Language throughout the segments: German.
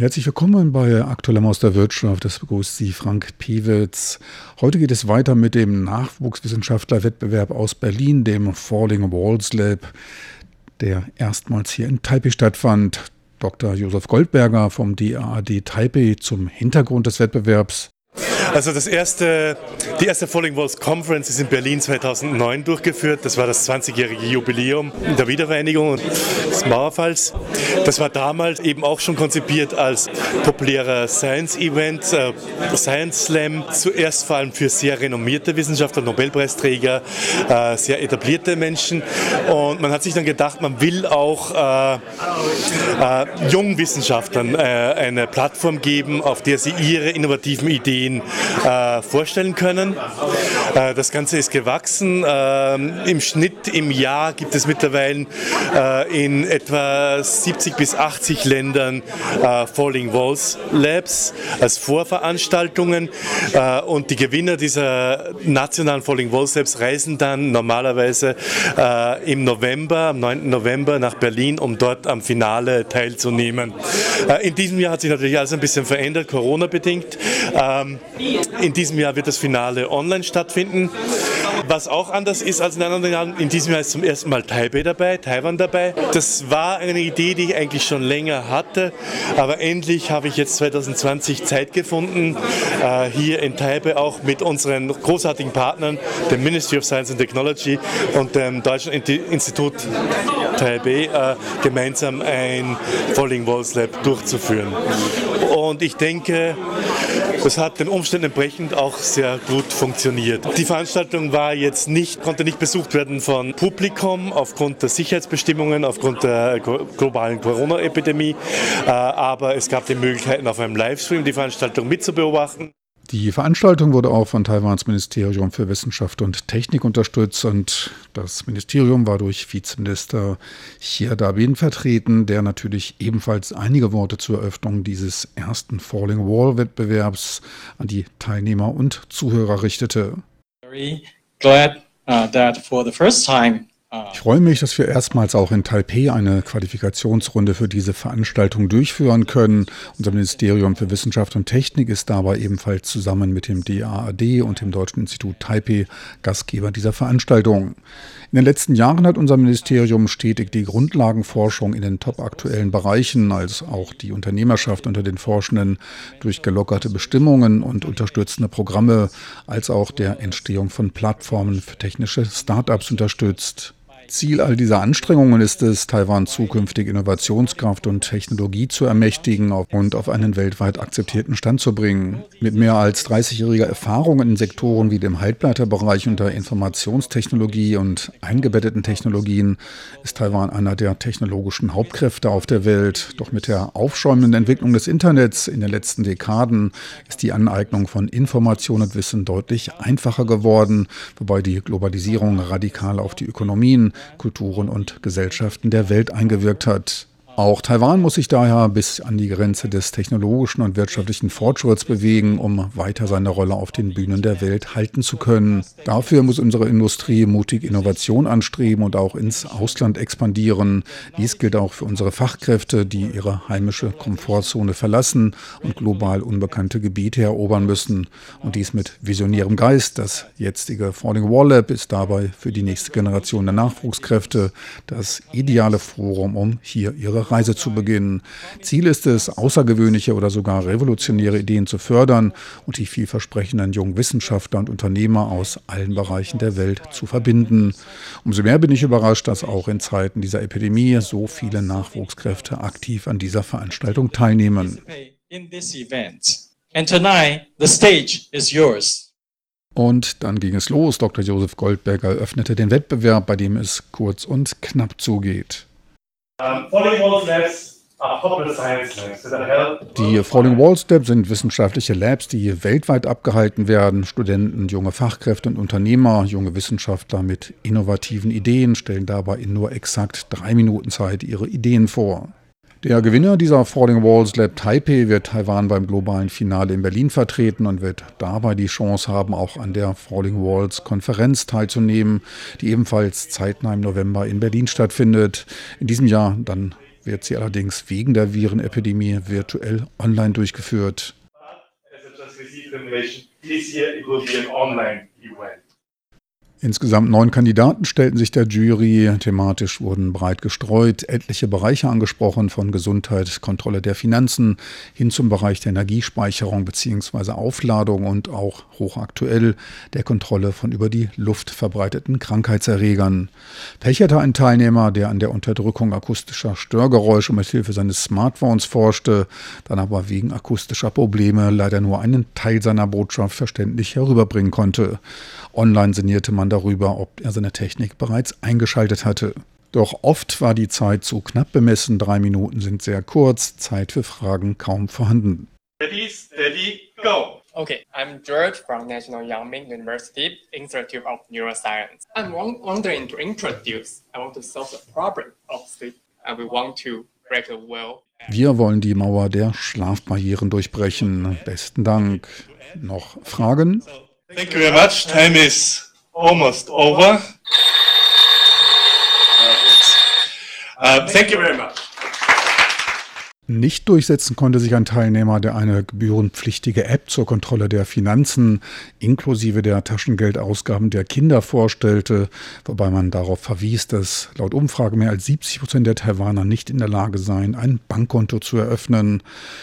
Herzlich willkommen bei Aktuellem aus der Wirtschaft. Das begrüßt Sie Frank Piewitz. Heute geht es weiter mit dem Nachwuchswissenschaftlerwettbewerb aus Berlin, dem Falling Walls Lab, der erstmals hier in Taipei stattfand. Dr. Josef Goldberger vom DAAD Taipei zum Hintergrund des Wettbewerbs. Also das erste, die erste Falling Walls Conference ist in Berlin 2009 durchgeführt. Das war das 20-jährige Jubiläum der Wiedervereinigung des Mauerfalls. Das war damals eben auch schon konzipiert als populärer Science-Event, äh, Science Slam. Zuerst vor allem für sehr renommierte Wissenschaftler, Nobelpreisträger, äh, sehr etablierte Menschen. Und man hat sich dann gedacht, man will auch äh, äh, jungen Wissenschaftlern äh, eine Plattform geben, auf der sie ihre innovativen Ideen äh, vorstellen können. Äh, das Ganze ist gewachsen. Äh, Im Schnitt im Jahr gibt es mittlerweile äh, in etwa 70 bis 80 Ländern äh, Falling Walls Labs als Vorveranstaltungen äh, und die Gewinner dieser nationalen Falling Walls Labs reisen dann normalerweise im November, am 9. November nach Berlin, um dort am Finale teilzunehmen. in diesem Jahr hat sich natürlich alles ein bisschen verändert, Corona-bedingt. Ähm, in diesem Jahr wird das Finale online stattfinden. Was auch anders ist als in anderen Jahren, in diesem Jahr ist zum ersten Mal Taipei dabei, Taiwan dabei. Das war eine Idee, die ich eigentlich schon länger hatte, aber endlich habe ich jetzt 2020 Zeit gefunden, äh, hier in Taipei auch mit unseren großartigen Partnern, dem Ministry of Science and Technology und dem Deutschen Institut Taipei, äh, gemeinsam ein Falling Walls Lab durchzuführen. Und ich denke, das hat den Umständen entsprechend auch sehr gut funktioniert. Die Veranstaltung war jetzt nicht, konnte nicht besucht werden von Publikum aufgrund der Sicherheitsbestimmungen, aufgrund der globalen Corona-Epidemie, äh, aber es gab die Möglichkeit, auf einem Livestream die Veranstaltung mitzubeobachten. Die Veranstaltung wurde auch von Taiwans Ministerium für Wissenschaft und Technik unterstützt und das Ministerium war durch Vizeminister Xia Dabin vertreten, der natürlich ebenfalls einige Worte zur Eröffnung dieses ersten Falling Wall Wettbewerbs an die Teilnehmer und Zuhörer richtete. Very glad uh, that for the first time ich freue mich, dass wir erstmals auch in Taipei eine Qualifikationsrunde für diese Veranstaltung durchführen können. Unser Ministerium für Wissenschaft und Technik ist dabei ebenfalls zusammen mit dem DAAD und dem Deutschen Institut Taipei Gastgeber dieser Veranstaltung. In den letzten Jahren hat unser Ministerium stetig die Grundlagenforschung in den topaktuellen Bereichen, als auch die Unternehmerschaft unter den Forschenden durch gelockerte Bestimmungen und unterstützende Programme, als auch der Entstehung von Plattformen für technische Start-ups unterstützt. Ziel all dieser Anstrengungen ist es, Taiwan zukünftig Innovationskraft und Technologie zu ermächtigen und auf einen weltweit akzeptierten Stand zu bringen. Mit mehr als 30-jähriger Erfahrung in Sektoren wie dem Halbleiterbereich und der Informationstechnologie und eingebetteten Technologien ist Taiwan einer der technologischen Hauptkräfte auf der Welt. Doch mit der aufschäumenden Entwicklung des Internets in den letzten Dekaden ist die Aneignung von Information und Wissen deutlich einfacher geworden, wobei die Globalisierung radikal auf die Ökonomien, Kulturen und Gesellschaften der Welt eingewirkt hat. Auch Taiwan muss sich daher bis an die Grenze des technologischen und wirtschaftlichen Fortschritts bewegen, um weiter seine Rolle auf den Bühnen der Welt halten zu können. Dafür muss unsere Industrie mutig Innovation anstreben und auch ins Ausland expandieren. Dies gilt auch für unsere Fachkräfte, die ihre heimische Komfortzone verlassen und global unbekannte Gebiete erobern müssen. Und dies mit visionärem Geist. Das jetzige Falling Wall Lab ist dabei für die nächste Generation der Nachwuchskräfte das ideale Forum, um hier ihre Reise zu beginnen. Ziel ist es, außergewöhnliche oder sogar revolutionäre Ideen zu fördern und die vielversprechenden jungen Wissenschaftler und Unternehmer aus allen Bereichen der Welt zu verbinden. Umso mehr bin ich überrascht, dass auch in Zeiten dieser Epidemie so viele Nachwuchskräfte aktiv an dieser Veranstaltung teilnehmen. Und dann ging es los. Dr. Josef Goldberger eröffnete den Wettbewerb, bei dem es kurz und knapp zugeht. Die Falling Walls Labs sind wissenschaftliche Labs, die weltweit abgehalten werden. Studenten, junge Fachkräfte und Unternehmer, junge Wissenschaftler mit innovativen Ideen stellen dabei in nur exakt drei Minuten Zeit ihre Ideen vor. Der Gewinner dieser Falling Walls Lab Taipei wird Taiwan beim globalen Finale in Berlin vertreten und wird dabei die Chance haben, auch an der Falling Walls Konferenz teilzunehmen, die ebenfalls zeitnah im November in Berlin stattfindet. In diesem Jahr dann wird sie allerdings wegen der Virenepidemie virtuell online durchgeführt. This year it will be an online event. Insgesamt neun Kandidaten stellten sich der Jury. Thematisch wurden breit gestreut etliche Bereiche angesprochen, von Gesundheit, Kontrolle der Finanzen hin zum Bereich der Energiespeicherung bzw. Aufladung und auch hochaktuell der Kontrolle von über die Luft verbreiteten Krankheitserregern. Pech hatte ein Teilnehmer, der an der Unterdrückung akustischer Störgeräusche mit Hilfe seines Smartphones forschte, dann aber wegen akustischer Probleme leider nur einen Teil seiner Botschaft verständlich herüberbringen konnte. Online sinnierte man darüber, ob er seine Technik bereits eingeschaltet hatte. Doch oft war die Zeit zu knapp bemessen, drei Minuten sind sehr kurz, Zeit für Fragen kaum vorhanden. Ready, steady, go! Okay, I'm George from National Yangming University Institute of Neuroscience. I'm wondering to introduce, I want to solve the problem of sleep and we want to break the will. Wir wollen die Mauer der Schlafbarrieren durchbrechen. Besten Dank. Noch Fragen? Thank you very much. Time is almost over. Uh, thank you very much. Nicht durchsetzen konnte sich ein Teilnehmer, der eine gebührenpflichtige App zur Kontrolle der Finanzen inklusive der Taschengeldausgaben der Kinder vorstellte, wobei man darauf verwies, dass laut Umfrage mehr als 70 Prozent der Taiwaner nicht in der Lage seien, ein Bankkonto zu eröffnen.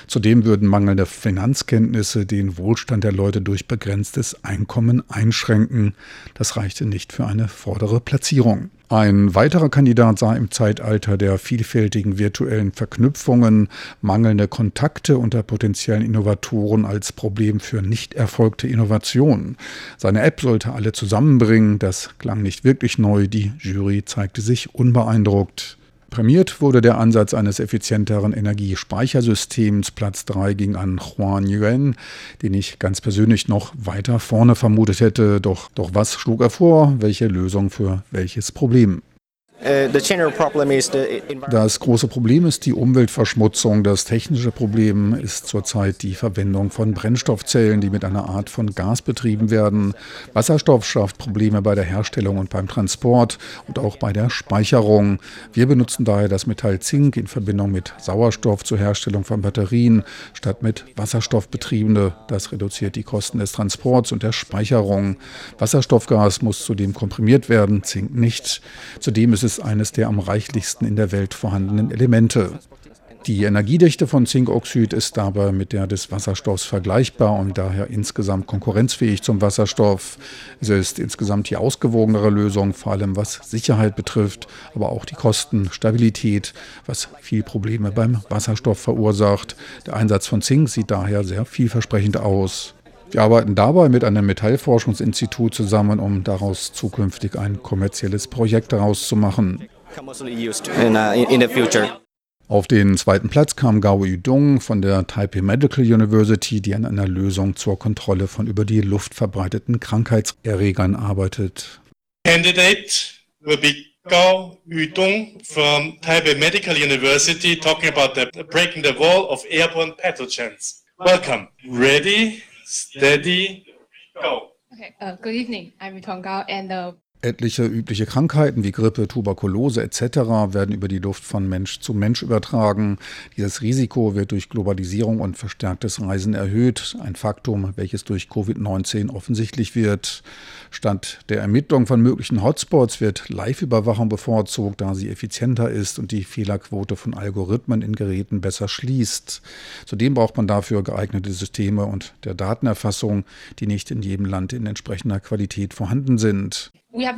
Zudem würden mangelnde Finanzkenntnisse den Wohlstand der Leute durch begrenztes Einkommen einschränken. Das reichte nicht für eine vordere Platzierung. Ein weiterer Kandidat sah im Zeitalter der vielfältigen virtuellen Verknüpfungen mangelnde Kontakte unter potenziellen Innovatoren als Problem für nicht erfolgte Innovationen. Seine App sollte alle zusammenbringen, das klang nicht wirklich neu, die Jury zeigte sich unbeeindruckt. Prämiert wurde der Ansatz eines effizienteren Energiespeichersystems. Platz 3 ging an Juan Yuan, den ich ganz persönlich noch weiter vorne vermutet hätte. Doch, doch was schlug er vor? Welche Lösung für welches Problem? Äh, das große Problem ist die Umweltverschmutzung. Das technische Problem ist zurzeit die Verwendung von Brennstoffzellen, die mit einer Art von Gas betrieben werden. Wasserstoff schafft Probleme bei der Herstellung und beim Transport und auch bei der Speicherung. Wir benutzen daher das Metall Zink in Verbindung mit Sauerstoff zur Herstellung von Batterien statt mit Wasserstoff betriebene. Das reduziert die Kosten des Transports und der Speicherung. Wasserstoffgas muss zudem komprimiert werden, Zink nicht. Zudem ist es ist eines der am reichlichsten in der Welt vorhandenen Elemente. Die Energiedichte von Zinkoxid ist dabei mit der des Wasserstoffs vergleichbar und daher insgesamt konkurrenzfähig zum Wasserstoff. Es ist insgesamt die ausgewogenere Lösung, vor allem was Sicherheit betrifft, aber auch die Kosten, Stabilität, was viel Probleme beim Wasserstoff verursacht. Der Einsatz von Zink sieht daher sehr vielversprechend aus. Wir arbeiten dabei mit einem Metallforschungsinstitut zusammen, um daraus zukünftig ein kommerzielles Projekt daraus zu machen. Auf den zweiten Platz kam Gao Yudong von der Taipei Medical University, die an einer Lösung zur Kontrolle von über die Luft verbreiteten Krankheitserregern arbeitet. Candidate will be Gao Yudong from Taipei Medical University talking about the breaking the wall of airborne pathogens. Welcome. Ready? Steady, go. Okay, uh, good evening. I'm Tong Gao and uh, Etliche übliche Krankheiten wie Grippe, Tuberkulose etc. werden über die Luft von Mensch zu Mensch übertragen. Dieses Risiko wird durch Globalisierung und verstärktes Reisen erhöht, ein Faktum, welches durch Covid-19 offensichtlich wird. Statt der Ermittlung von möglichen Hotspots wird Live-Überwachung bevorzugt, da sie effizienter ist und die Fehlerquote von Algorithmen in Geräten besser schließt. Zudem braucht man dafür geeignete Systeme und der Datenerfassung, die nicht in jedem Land in entsprechender Qualität vorhanden sind. Wir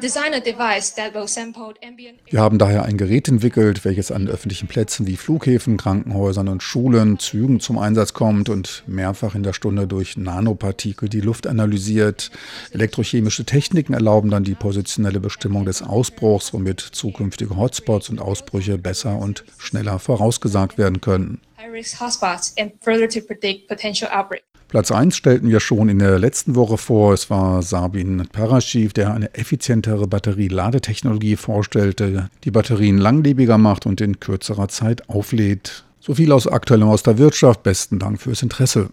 haben daher ein Gerät entwickelt, welches an öffentlichen Plätzen wie Flughäfen, Krankenhäusern und Schulen, Zügen zum Einsatz kommt und mehrfach in der Stunde durch Nanopartikel die Luft analysiert. Elektrochemische Techniken erlauben dann die positionelle Bestimmung des Ausbruchs, womit zukünftige Hotspots und Ausbrüche besser und schneller vorausgesagt werden können. Hotspots and further to predict potential outbreaks. Platz 1 stellten wir schon in der letzten Woche vor. Es war Sabin Paraschiv, der eine effizientere Batterie-Ladetechnologie vorstellte, die Batterien langlebiger macht und in kürzerer Zeit auflädt. So viel aus aktuellem aus der Wirtschaft. Besten Dank fürs Interesse.